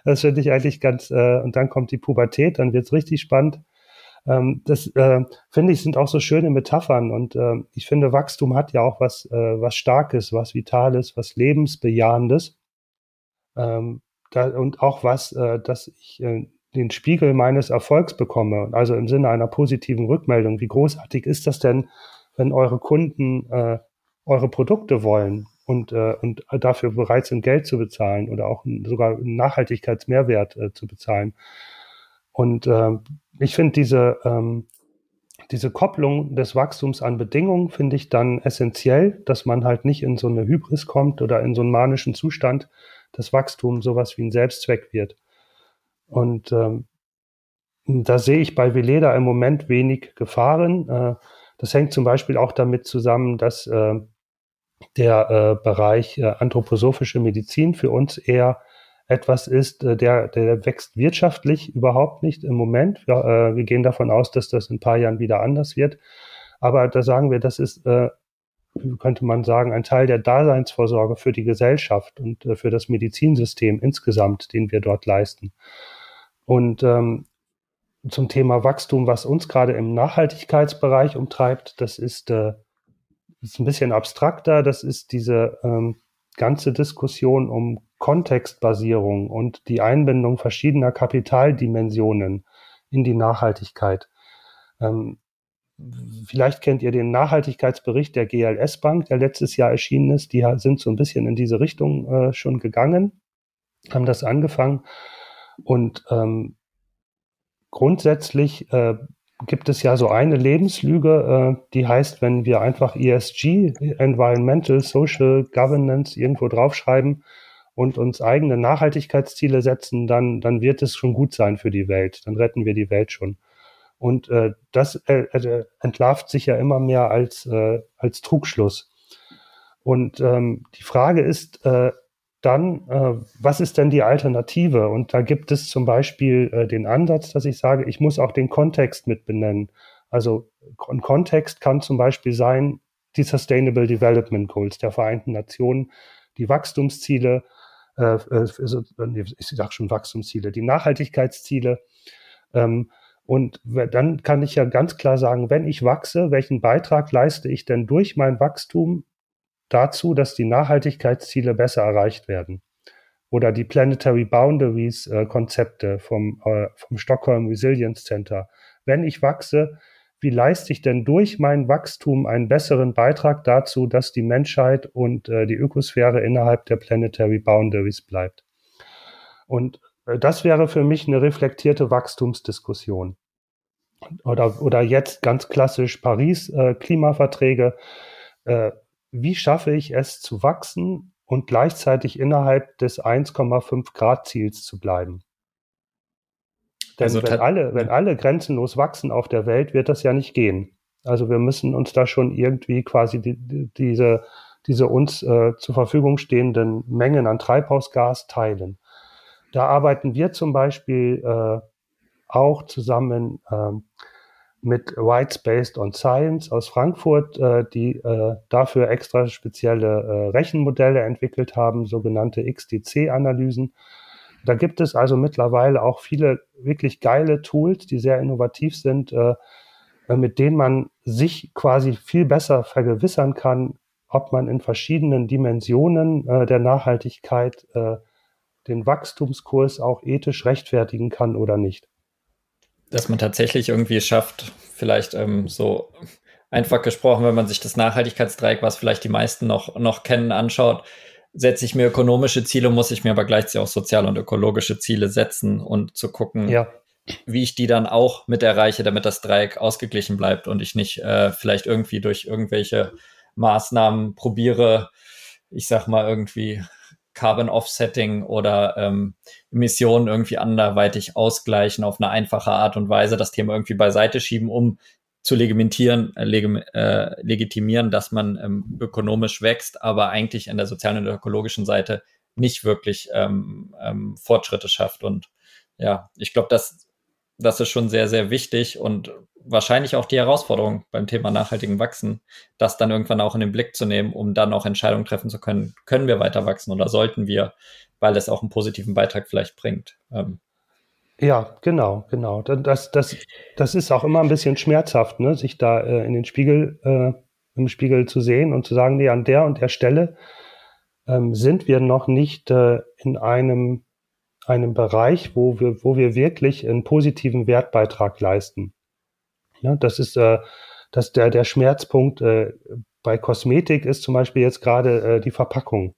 das finde ich eigentlich ganz, äh, und dann kommt die Pubertät, dann wird's richtig spannend. Ähm, das äh, finde ich sind auch so schöne Metaphern und äh, ich finde Wachstum hat ja auch was äh, was Starkes, was Vitales, was Lebensbejahendes ähm, da, und auch was, äh, dass ich äh, den Spiegel meines Erfolgs bekomme, also im Sinne einer positiven Rückmeldung. Wie großartig ist das denn, wenn eure Kunden äh, eure Produkte wollen und, äh, und dafür bereit sind, Geld zu bezahlen oder auch sogar einen Nachhaltigkeitsmehrwert äh, zu bezahlen? Und äh, ich finde diese, ähm, diese Kopplung des Wachstums an Bedingungen finde ich dann essentiell, dass man halt nicht in so eine Hybris kommt oder in so einen manischen Zustand, dass Wachstum sowas wie ein Selbstzweck wird. Und ähm, da sehe ich bei Veleda im Moment wenig Gefahren. Äh, das hängt zum Beispiel auch damit zusammen, dass äh, der äh, Bereich äh, anthroposophische Medizin für uns eher etwas ist, äh, der, der wächst wirtschaftlich überhaupt nicht im Moment. Ja, äh, wir gehen davon aus, dass das in ein paar Jahren wieder anders wird. Aber da sagen wir, das ist äh, könnte man sagen, ein Teil der Daseinsvorsorge für die Gesellschaft und äh, für das Medizinsystem insgesamt, den wir dort leisten. Und ähm, zum Thema Wachstum, was uns gerade im Nachhaltigkeitsbereich umtreibt, das ist, äh, ist ein bisschen abstrakter. Das ist diese ähm, ganze Diskussion um Kontextbasierung und die Einbindung verschiedener Kapitaldimensionen in die Nachhaltigkeit. Ähm, vielleicht kennt ihr den Nachhaltigkeitsbericht der GLS Bank, der letztes Jahr erschienen ist. Die sind so ein bisschen in diese Richtung äh, schon gegangen, haben das angefangen. Und ähm, grundsätzlich äh, gibt es ja so eine Lebenslüge, äh, die heißt, wenn wir einfach ESG, Environmental, Social Governance irgendwo draufschreiben und uns eigene Nachhaltigkeitsziele setzen, dann, dann wird es schon gut sein für die Welt. Dann retten wir die Welt schon. Und äh, das äh, äh entlarvt sich ja immer mehr als, äh, als Trugschluss. Und ähm, die Frage ist, äh, dann, äh, was ist denn die Alternative? Und da gibt es zum Beispiel äh, den Ansatz, dass ich sage, ich muss auch den Kontext mit benennen. Also ein Kontext kann zum Beispiel sein, die Sustainable Development Goals der Vereinten Nationen, die Wachstumsziele, äh, äh ich sage schon Wachstumsziele, die Nachhaltigkeitsziele. Ähm, und dann kann ich ja ganz klar sagen, wenn ich wachse, welchen Beitrag leiste ich denn durch mein Wachstum dazu, dass die Nachhaltigkeitsziele besser erreicht werden. Oder die Planetary Boundaries äh, Konzepte vom, vom Stockholm Resilience Center. Wenn ich wachse, wie leiste ich denn durch mein Wachstum einen besseren Beitrag dazu, dass die Menschheit und äh, die Ökosphäre innerhalb der Planetary Boundaries bleibt? Und äh, das wäre für mich eine reflektierte Wachstumsdiskussion. Oder, oder jetzt ganz klassisch Paris äh, Klimaverträge. Äh, wie schaffe ich es zu wachsen und gleichzeitig innerhalb des 1,5 Grad Ziels zu bleiben? Denn also wenn, alle, wenn alle grenzenlos wachsen auf der Welt, wird das ja nicht gehen. Also wir müssen uns da schon irgendwie quasi die, die, diese, diese uns äh, zur Verfügung stehenden Mengen an Treibhausgas teilen. Da arbeiten wir zum Beispiel äh, auch zusammen äh, mit White Spaced on Science aus Frankfurt, äh, die äh, dafür extra spezielle äh, Rechenmodelle entwickelt haben, sogenannte XDC-Analysen. Da gibt es also mittlerweile auch viele wirklich geile Tools, die sehr innovativ sind, äh, äh, mit denen man sich quasi viel besser vergewissern kann, ob man in verschiedenen Dimensionen äh, der Nachhaltigkeit den Wachstumskurs auch ethisch rechtfertigen kann oder nicht. Dass man tatsächlich irgendwie schafft, vielleicht ähm, so einfach gesprochen, wenn man sich das Nachhaltigkeitsdreieck, was vielleicht die meisten noch, noch kennen, anschaut, setze ich mir ökonomische Ziele, muss ich mir aber gleichzeitig auch soziale und ökologische Ziele setzen und zu gucken, ja. wie ich die dann auch mit erreiche, damit das Dreieck ausgeglichen bleibt und ich nicht äh, vielleicht irgendwie durch irgendwelche Maßnahmen probiere, ich sag mal irgendwie Carbon Offsetting oder ähm, Emissionen irgendwie anderweitig ausgleichen auf eine einfache Art und Weise, das Thema irgendwie beiseite schieben, um zu legitimieren, äh, äh, legitimieren, dass man ähm, ökonomisch wächst, aber eigentlich in der sozialen und ökologischen Seite nicht wirklich ähm, ähm, Fortschritte schafft. Und ja, ich glaube, das, das ist schon sehr, sehr wichtig und wahrscheinlich auch die Herausforderung beim Thema nachhaltigen Wachsen, das dann irgendwann auch in den Blick zu nehmen, um dann auch Entscheidungen treffen zu können, können wir weiter wachsen oder sollten wir, weil es auch einen positiven Beitrag vielleicht bringt. Ähm. Ja, genau, genau. Das, das, das ist auch immer ein bisschen schmerzhaft, ne? sich da äh, in den Spiegel, äh, im Spiegel zu sehen und zu sagen, nee, an der und der Stelle ähm, sind wir noch nicht äh, in einem, einem Bereich, wo wir, wo wir wirklich einen positiven Wertbeitrag leisten. Ja, das ist äh, das der, der Schmerzpunkt äh, bei Kosmetik ist zum Beispiel jetzt gerade äh, die Verpackung.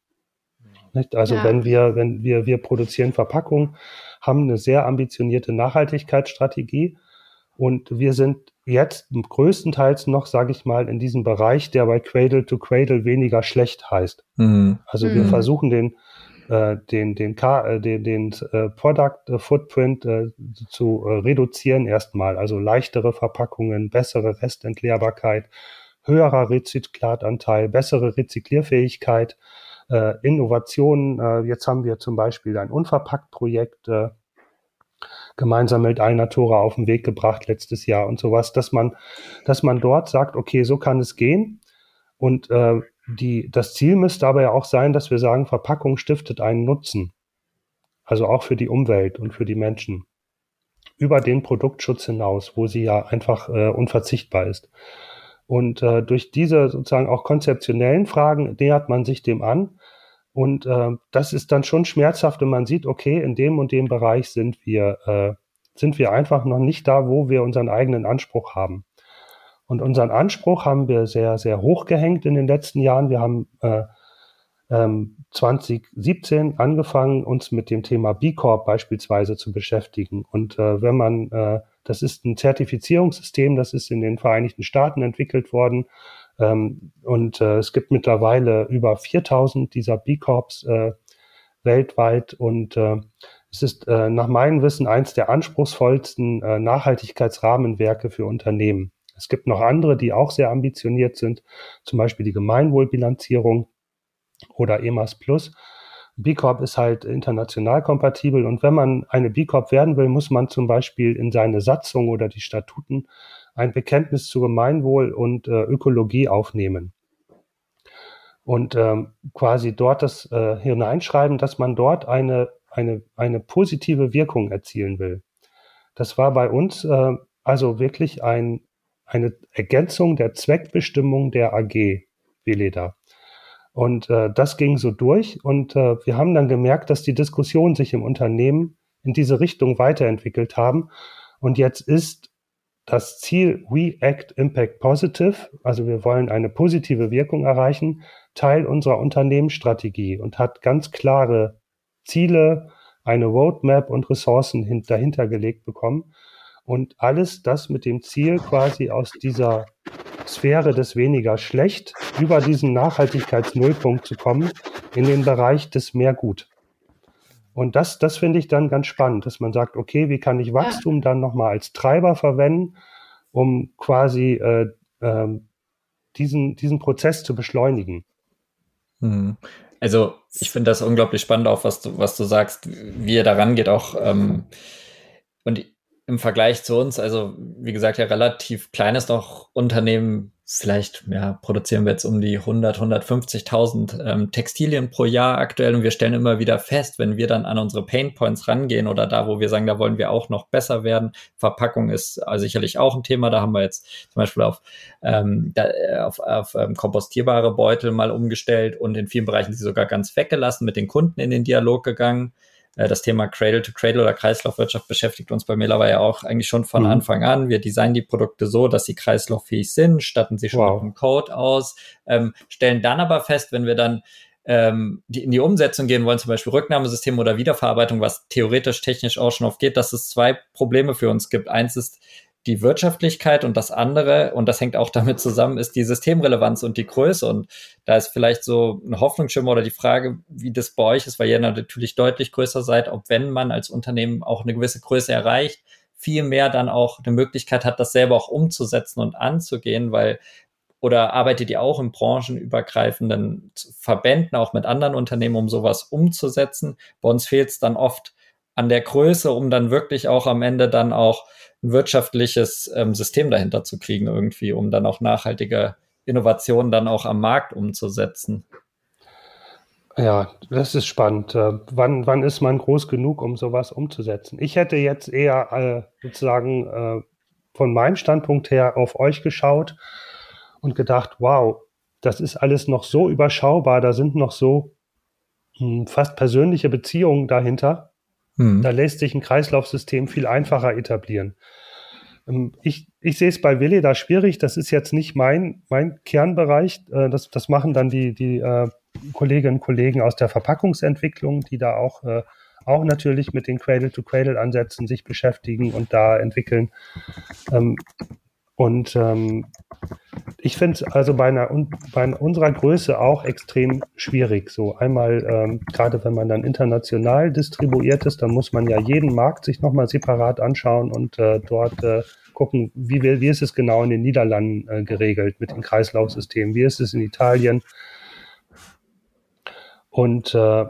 Nicht? Also ja. wenn wir, wenn wir, wir produzieren Verpackung, haben eine sehr ambitionierte Nachhaltigkeitsstrategie und wir sind jetzt größtenteils noch, sage ich mal, in diesem Bereich, der bei Cradle to Cradle weniger schlecht heißt. Mhm. Also wir mhm. versuchen den äh, den, den, äh, den, den äh, Product Footprint äh, zu äh, reduzieren erstmal. Also leichtere Verpackungen, bessere Restentleerbarkeit, höherer Rezyklatanteil, bessere Rezyklierfähigkeit, äh, Innovationen. Äh, jetzt haben wir zum Beispiel ein Unverpackt-Projekt äh, gemeinsam mit Alnatura auf den Weg gebracht letztes Jahr und sowas, dass man, dass man dort sagt, okay, so kann es gehen. Und äh, die, das Ziel müsste aber ja auch sein, dass wir sagen, Verpackung stiftet einen Nutzen. Also auch für die Umwelt und für die Menschen. Über den Produktschutz hinaus, wo sie ja einfach äh, unverzichtbar ist. Und äh, durch diese sozusagen auch konzeptionellen Fragen nähert man sich dem an. Und äh, das ist dann schon schmerzhaft, wenn man sieht, okay, in dem und dem Bereich sind wir, äh, sind wir einfach noch nicht da, wo wir unseren eigenen Anspruch haben. Und unseren Anspruch haben wir sehr, sehr hoch gehängt in den letzten Jahren. Wir haben äh, ähm, 2017 angefangen, uns mit dem Thema B Corp beispielsweise zu beschäftigen. Und äh, wenn man, äh, das ist ein Zertifizierungssystem, das ist in den Vereinigten Staaten entwickelt worden. Ähm, und äh, es gibt mittlerweile über 4000 dieser B Corps äh, weltweit. Und äh, es ist äh, nach meinem Wissen eins der anspruchsvollsten äh, Nachhaltigkeitsrahmenwerke für Unternehmen. Es gibt noch andere, die auch sehr ambitioniert sind, zum Beispiel die Gemeinwohlbilanzierung oder EMAS Plus. B Corp ist halt international kompatibel und wenn man eine B Corp werden will, muss man zum Beispiel in seine Satzung oder die Statuten ein Bekenntnis zu Gemeinwohl und äh, Ökologie aufnehmen und ähm, quasi dort das äh, hineinschreiben, dass man dort eine, eine, eine positive Wirkung erzielen will. Das war bei uns äh, also wirklich ein, eine Ergänzung der Zweckbestimmung der AG Veleda. Und äh, das ging so durch und äh, wir haben dann gemerkt, dass die Diskussionen sich im Unternehmen in diese Richtung weiterentwickelt haben. Und jetzt ist das Ziel We Act Impact Positive, also wir wollen eine positive Wirkung erreichen, Teil unserer Unternehmensstrategie und hat ganz klare Ziele, eine Roadmap und Ressourcen dahinter gelegt bekommen. Und alles das mit dem Ziel, quasi aus dieser Sphäre des weniger schlecht über diesen Nachhaltigkeitsnullpunkt zu kommen in den Bereich des mehr gut. Und das, das finde ich dann ganz spannend, dass man sagt, okay, wie kann ich Wachstum ja. dann nochmal als Treiber verwenden, um quasi äh, äh, diesen, diesen Prozess zu beschleunigen. Mhm. Also ich finde das unglaublich spannend, auch was du, was du sagst, wie er daran geht, auch ähm, und im Vergleich zu uns, also wie gesagt, ja relativ kleines noch Unternehmen, vielleicht ja, produzieren wir jetzt um die 100, 150.000 ähm, Textilien pro Jahr aktuell und wir stellen immer wieder fest, wenn wir dann an unsere Painpoints rangehen oder da, wo wir sagen, da wollen wir auch noch besser werden. Verpackung ist also sicherlich auch ein Thema, da haben wir jetzt zum Beispiel auf, ähm, da, äh, auf, auf ähm, kompostierbare Beutel mal umgestellt und in vielen Bereichen sie sogar ganz weggelassen, mit den Kunden in den Dialog gegangen. Äh, das Thema Cradle to Cradle oder Kreislaufwirtschaft beschäftigt uns bei Miller ja auch eigentlich schon von mhm. Anfang an. Wir designen die Produkte so, dass sie kreislauffähig sind, statten sie schon wow. im Code aus, ähm, stellen dann aber fest, wenn wir dann ähm, die, in die Umsetzung gehen wollen, zum Beispiel Rücknahmesystem oder Wiederverarbeitung, was theoretisch technisch auch schon oft geht, dass es zwei Probleme für uns gibt. Eins ist die Wirtschaftlichkeit und das andere, und das hängt auch damit zusammen, ist die Systemrelevanz und die Größe. Und da ist vielleicht so ein Hoffnungsschimmer oder die Frage, wie das bei euch ist, weil ihr natürlich deutlich größer seid, ob wenn man als Unternehmen auch eine gewisse Größe erreicht, viel mehr dann auch eine Möglichkeit hat, das selber auch umzusetzen und anzugehen, weil oder arbeitet ihr auch in branchenübergreifenden Verbänden, auch mit anderen Unternehmen, um sowas umzusetzen? Bei uns fehlt es dann oft an der Größe, um dann wirklich auch am Ende dann auch ein wirtschaftliches ähm, System dahinter zu kriegen irgendwie, um dann auch nachhaltige Innovationen dann auch am Markt umzusetzen. Ja, das ist spannend. Äh, wann, wann ist man groß genug, um sowas umzusetzen? Ich hätte jetzt eher äh, sozusagen äh, von meinem Standpunkt her auf euch geschaut und gedacht, wow, das ist alles noch so überschaubar, da sind noch so hm, fast persönliche Beziehungen dahinter. Mhm. Da lässt sich ein Kreislaufsystem viel einfacher etablieren. Ähm, ich, ich sehe es bei Willi da schwierig. Das ist jetzt nicht mein, mein Kernbereich. Äh, das, das machen dann die, die äh, Kolleginnen und Kollegen aus der Verpackungsentwicklung, die da auch, äh, auch natürlich mit den Cradle-to-Cradle-Ansätzen sich beschäftigen und da entwickeln. Ähm, und ähm, ich finde es also bei, einer, bei unserer Größe auch extrem schwierig. So einmal, ähm, gerade wenn man dann international distribuiert ist, dann muss man ja jeden Markt sich nochmal separat anschauen und äh, dort äh, gucken, wie, wie ist es genau in den Niederlanden äh, geregelt mit den Kreislaufsystemen, wie ist es in Italien. Und äh,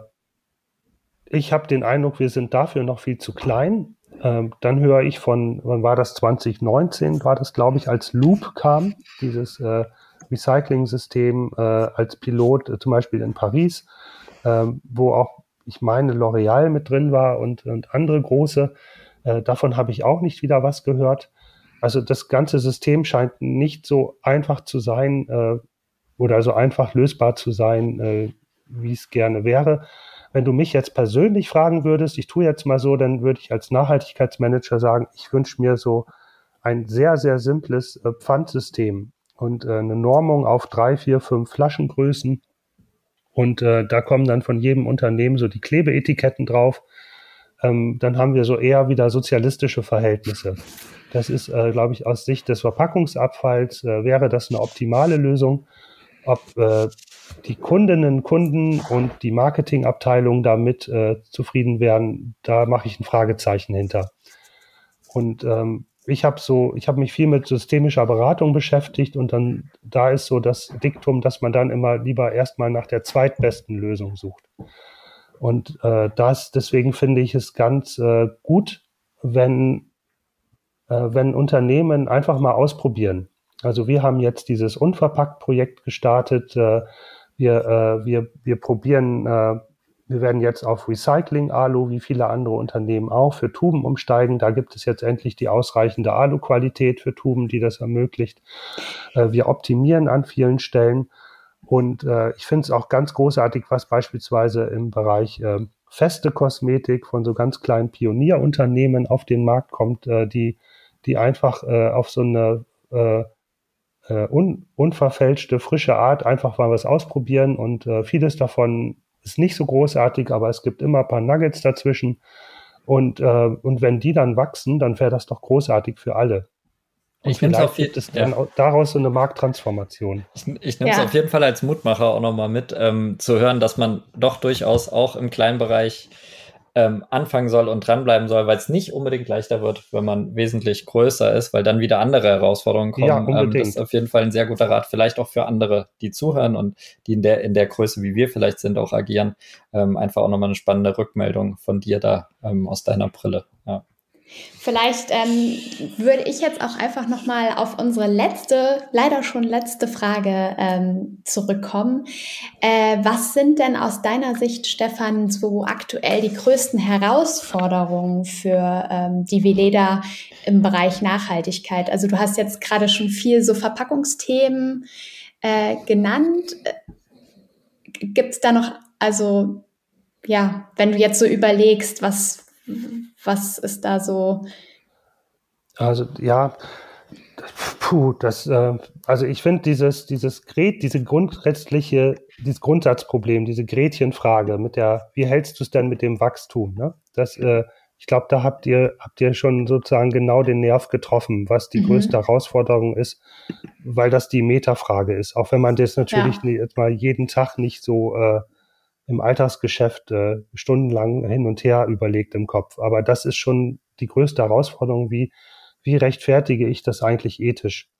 ich habe den Eindruck, wir sind dafür noch viel zu klein. Ähm, dann höre ich von, wann war das, 2019 war das, glaube ich, als Loop kam, dieses äh, Recycling-System äh, als Pilot, äh, zum Beispiel in Paris, äh, wo auch, ich meine, L'Oreal mit drin war und, und andere große. Äh, davon habe ich auch nicht wieder was gehört. Also das ganze System scheint nicht so einfach zu sein äh, oder so einfach lösbar zu sein, äh, wie es gerne wäre. Wenn du mich jetzt persönlich fragen würdest, ich tue jetzt mal so, dann würde ich als Nachhaltigkeitsmanager sagen, ich wünsche mir so ein sehr, sehr simples äh, Pfandsystem und äh, eine Normung auf drei, vier, fünf Flaschengrößen. Und äh, da kommen dann von jedem Unternehmen so die Klebeetiketten drauf. Ähm, dann haben wir so eher wieder sozialistische Verhältnisse. Das ist, äh, glaube ich, aus Sicht des Verpackungsabfalls äh, wäre das eine optimale Lösung. Ob äh, die Kundinnen, Kunden und die Marketingabteilung damit äh, zufrieden wären, da mache ich ein Fragezeichen hinter. Und ähm, ich habe so, ich habe mich viel mit systemischer Beratung beschäftigt und dann da ist so das Diktum, dass man dann immer lieber erstmal nach der zweitbesten Lösung sucht. Und äh, das, deswegen finde ich es ganz äh, gut, wenn, äh, wenn Unternehmen einfach mal ausprobieren. Also wir haben jetzt dieses Unverpackt-Projekt gestartet. Äh, wir, äh, wir, wir probieren äh, wir werden jetzt auf Recycling Alu, wie viele andere Unternehmen auch, für Tuben umsteigen. Da gibt es jetzt endlich die ausreichende Alu-Qualität für Tuben, die das ermöglicht. Wir optimieren an vielen Stellen. Und ich finde es auch ganz großartig, was beispielsweise im Bereich feste Kosmetik von so ganz kleinen Pionierunternehmen auf den Markt kommt, die, die einfach auf so eine äh, un, unverfälschte, frische Art einfach mal was ausprobieren und äh, vieles davon ist nicht so großartig, aber es gibt immer ein paar Nuggets dazwischen. Und, äh, und wenn die dann wachsen, dann wäre das doch großartig für alle. Und ich finde auf jeden Fall ja. daraus so eine Markttransformation. Ich, ich nehme es ja. auf jeden Fall als Mutmacher auch nochmal mit, ähm, zu hören, dass man doch durchaus auch im kleinen Bereich ähm, anfangen soll und dranbleiben soll, weil es nicht unbedingt leichter wird, wenn man wesentlich größer ist, weil dann wieder andere Herausforderungen kommen. Ja, unbedingt. Ähm, das ist auf jeden Fall ein sehr guter Rat, vielleicht auch für andere, die zuhören und die in der, in der Größe, wie wir vielleicht sind, auch agieren. Ähm, einfach auch nochmal eine spannende Rückmeldung von dir da ähm, aus deiner Brille. Ja. Vielleicht ähm, würde ich jetzt auch einfach nochmal auf unsere letzte, leider schon letzte Frage ähm, zurückkommen. Äh, was sind denn aus deiner Sicht, Stefan, so aktuell die größten Herausforderungen für ähm, die Veleda im Bereich Nachhaltigkeit? Also du hast jetzt gerade schon viel so Verpackungsthemen äh, genannt. Gibt es da noch, also ja, wenn du jetzt so überlegst, was was ist da so? Also ja, puh, das, äh, also ich finde dieses, dieses Gret, diese grundsätzliche, dieses Grundsatzproblem, diese Gretchenfrage mit der, wie hältst du es denn mit dem Wachstum? Ne? Das, äh, ich glaube, da habt ihr, habt ihr schon sozusagen genau den Nerv getroffen, was die mhm. größte Herausforderung ist, weil das die Metafrage ist. Auch wenn man das natürlich ja. jetzt mal jeden Tag nicht so äh, im Alltagsgeschäft äh, stundenlang hin und her überlegt im Kopf. Aber das ist schon die größte Herausforderung, wie, wie rechtfertige ich das eigentlich ethisch?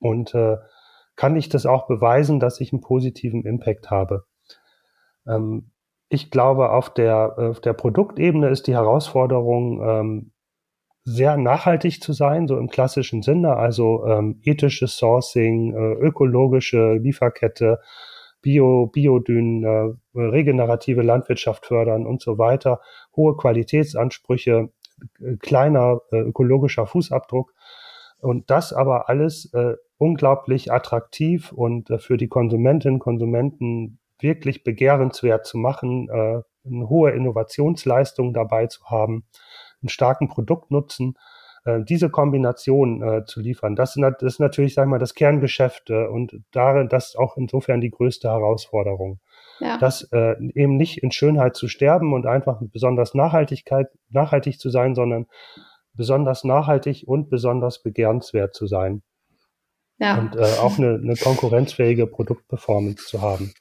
Und äh, kann ich das auch beweisen, dass ich einen positiven Impact habe? Ähm, ich glaube, auf der, auf der Produktebene ist die Herausforderung, ähm, sehr nachhaltig zu sein, so im klassischen Sinne, also ähm, ethisches Sourcing, äh, ökologische Lieferkette, Bio, Biodünen, äh, regenerative Landwirtschaft fördern und so weiter, hohe Qualitätsansprüche, äh, kleiner äh, ökologischer Fußabdruck. Und das aber alles äh, unglaublich attraktiv und äh, für die Konsumentinnen und Konsumenten wirklich begehrenswert zu machen, äh, eine hohe Innovationsleistung dabei zu haben, einen starken Produktnutzen diese Kombination äh, zu liefern, das, das ist natürlich, sag ich mal, das Kerngeschäft äh, und darin, das ist auch insofern die größte Herausforderung. Ja. Das äh, eben nicht in Schönheit zu sterben und einfach besonders Nachhaltigkeit, nachhaltig zu sein, sondern besonders nachhaltig und besonders begehrenswert zu sein. Ja. Und äh, auch eine, eine konkurrenzfähige Produktperformance zu haben.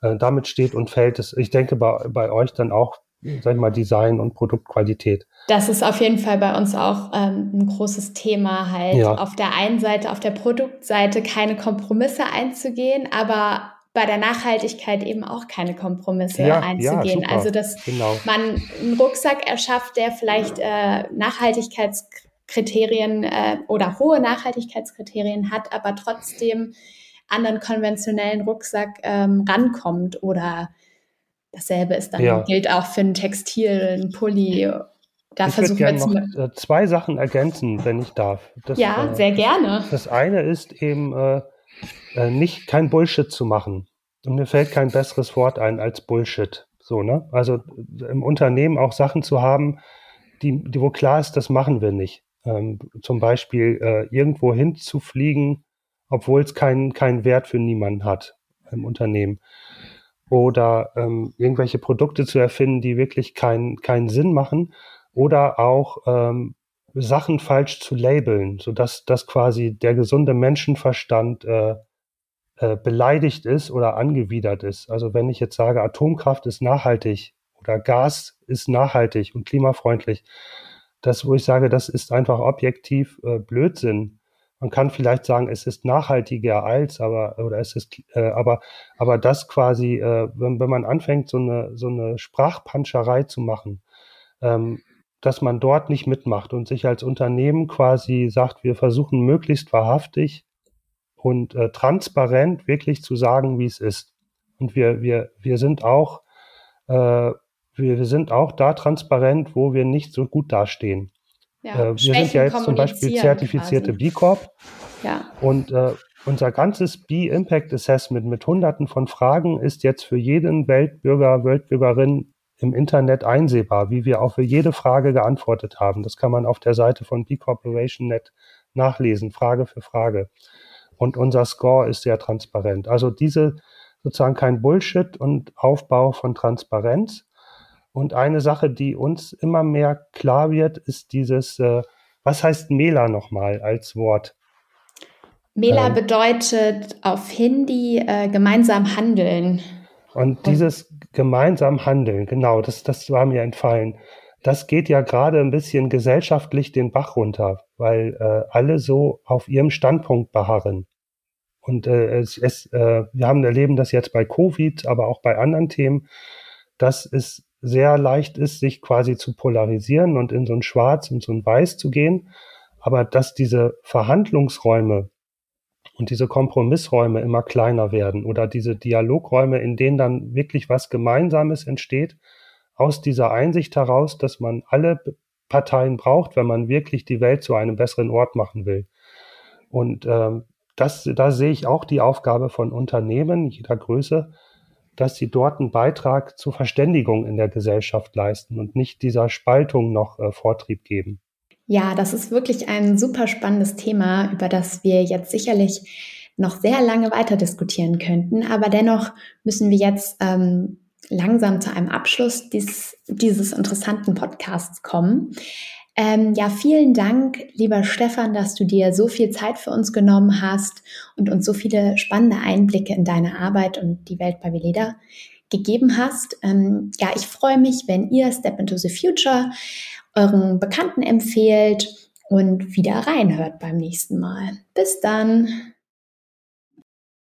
Äh, damit steht und fällt es, ich denke, bei, bei euch dann auch sag ich mal, Design und Produktqualität. Das ist auf jeden Fall bei uns auch ähm, ein großes Thema, halt ja. auf der einen Seite, auf der Produktseite keine Kompromisse einzugehen, aber bei der Nachhaltigkeit eben auch keine Kompromisse ja, einzugehen. Ja, also dass genau. man einen Rucksack erschafft, der vielleicht äh, Nachhaltigkeitskriterien äh, oder hohe Nachhaltigkeitskriterien hat, aber trotzdem anderen konventionellen Rucksack ähm, rankommt oder dasselbe ist dann gilt auch für ein Textil, ein Pulli. Da ich versuchen wir noch äh, zwei Sachen ergänzen, wenn ich darf. Das, ja, äh, sehr gerne. Das eine ist eben äh, äh, nicht kein Bullshit zu machen. Und mir fällt kein besseres Wort ein als Bullshit. So, ne? Also im Unternehmen auch Sachen zu haben, die, die wo klar ist, das machen wir nicht. Ähm, zum Beispiel äh, irgendwo hinzufliegen, obwohl es keinen keinen Wert für niemanden hat im Unternehmen. Oder ähm, irgendwelche Produkte zu erfinden, die wirklich keinen keinen Sinn machen. Oder auch ähm, Sachen falsch zu labeln, sodass dass quasi der gesunde Menschenverstand äh, äh, beleidigt ist oder angewidert ist. Also wenn ich jetzt sage, Atomkraft ist nachhaltig oder Gas ist nachhaltig und klimafreundlich, das, wo ich sage, das ist einfach objektiv äh, Blödsinn. Man kann vielleicht sagen, es ist nachhaltiger als, aber oder es ist, äh, aber aber das quasi, äh, wenn, wenn man anfängt, so eine so eine Sprachpanscherei zu machen, ähm, dass man dort nicht mitmacht und sich als Unternehmen quasi sagt, wir versuchen möglichst wahrhaftig und äh, transparent wirklich zu sagen, wie es ist. Und wir, wir, wir sind auch, äh, wir, wir sind auch da transparent, wo wir nicht so gut dastehen. Ja, äh, wir sind ja jetzt zum Beispiel zertifizierte B Corp. Ja. Und äh, unser ganzes B-Impact Assessment mit hunderten von Fragen ist jetzt für jeden Weltbürger, Weltbürgerin im Internet einsehbar, wie wir auch für jede Frage geantwortet haben. Das kann man auf der Seite von B Corporation Net nachlesen, Frage für Frage und unser Score ist sehr transparent. Also diese sozusagen kein Bullshit und Aufbau von Transparenz. Und eine Sache, die uns immer mehr klar wird, ist dieses, äh, was heißt Mela nochmal als Wort? Mela ähm, bedeutet auf Hindi äh, gemeinsam handeln. Und dieses gemeinsam handeln, genau, das, das war mir entfallen. Das geht ja gerade ein bisschen gesellschaftlich den Bach runter, weil äh, alle so auf ihrem Standpunkt beharren. Und äh, es, es, äh, wir haben erleben das jetzt bei Covid, aber auch bei anderen Themen, dass es sehr leicht ist, sich quasi zu polarisieren und in so ein Schwarz und so ein Weiß zu gehen. Aber dass diese Verhandlungsräume und diese Kompromissräume immer kleiner werden oder diese Dialogräume, in denen dann wirklich was Gemeinsames entsteht, aus dieser Einsicht heraus, dass man alle Parteien braucht, wenn man wirklich die Welt zu einem besseren Ort machen will. Und ähm, das, da sehe ich auch die Aufgabe von Unternehmen jeder Größe, dass sie dort einen Beitrag zur Verständigung in der Gesellschaft leisten und nicht dieser Spaltung noch äh, Vortrieb geben. Ja, das ist wirklich ein super spannendes Thema, über das wir jetzt sicherlich noch sehr lange weiter diskutieren könnten. Aber dennoch müssen wir jetzt ähm, langsam zu einem Abschluss dies, dieses interessanten Podcasts kommen. Ähm, ja, vielen Dank, lieber Stefan, dass du dir so viel Zeit für uns genommen hast und uns so viele spannende Einblicke in deine Arbeit und die Welt bei Veleda gegeben hast. Ähm, ja, ich freue mich, wenn ihr Step into the Future euren Bekannten empfehlt und wieder reinhört beim nächsten Mal. Bis dann.